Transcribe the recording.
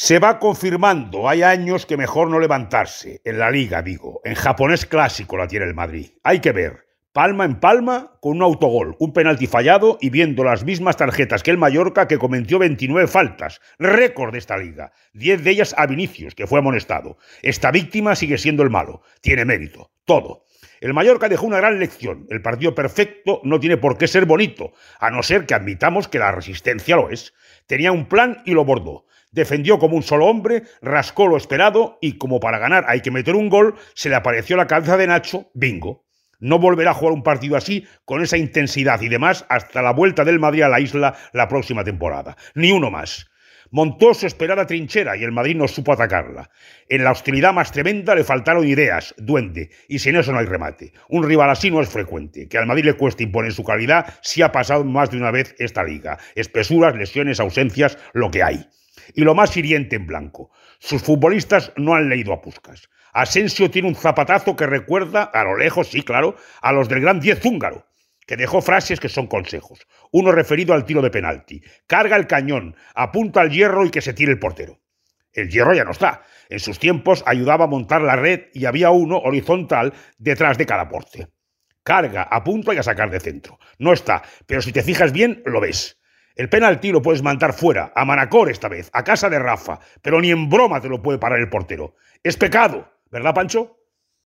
Se va confirmando, hay años que mejor no levantarse, en la liga digo, en japonés clásico la tiene el Madrid. Hay que ver, palma en palma con un autogol, un penalti fallado y viendo las mismas tarjetas que el Mallorca que cometió 29 faltas, récord de esta liga, 10 de ellas a Vinicius, que fue amonestado. Esta víctima sigue siendo el malo, tiene mérito, todo. El Mallorca dejó una gran lección. El partido perfecto no tiene por qué ser bonito, a no ser que admitamos que la resistencia lo es. Tenía un plan y lo bordó defendió como un solo hombre, rascó lo esperado y como para ganar hay que meter un gol, se le apareció la cabeza de Nacho, bingo. No volverá a jugar un partido así, con esa intensidad y demás, hasta la vuelta del Madrid a la isla la próxima temporada. Ni uno más. Montó su esperada trinchera y el Madrid no supo atacarla. En la hostilidad más tremenda le faltaron ideas, duende, y sin eso no hay remate. Un rival así no es frecuente. Que al Madrid le cueste imponer su calidad si ha pasado más de una vez esta liga. Espesuras, lesiones, ausencias, lo que hay. Y lo más hiriente en blanco, sus futbolistas no han leído a Puscas. Asensio tiene un zapatazo que recuerda, a lo lejos, sí, claro, a los del gran diez húngaro, que dejó frases que son consejos. Uno referido al tiro de penalti. Carga el cañón, apunta al hierro y que se tire el portero. El hierro ya no está. En sus tiempos ayudaba a montar la red y había uno horizontal detrás de cada porte. Carga, apunta y a sacar de centro. No está, pero si te fijas bien, lo ves. El penalti lo puedes mandar fuera, a Manacor esta vez, a casa de Rafa, pero ni en broma te lo puede parar el portero. Es pecado, ¿verdad, Pancho?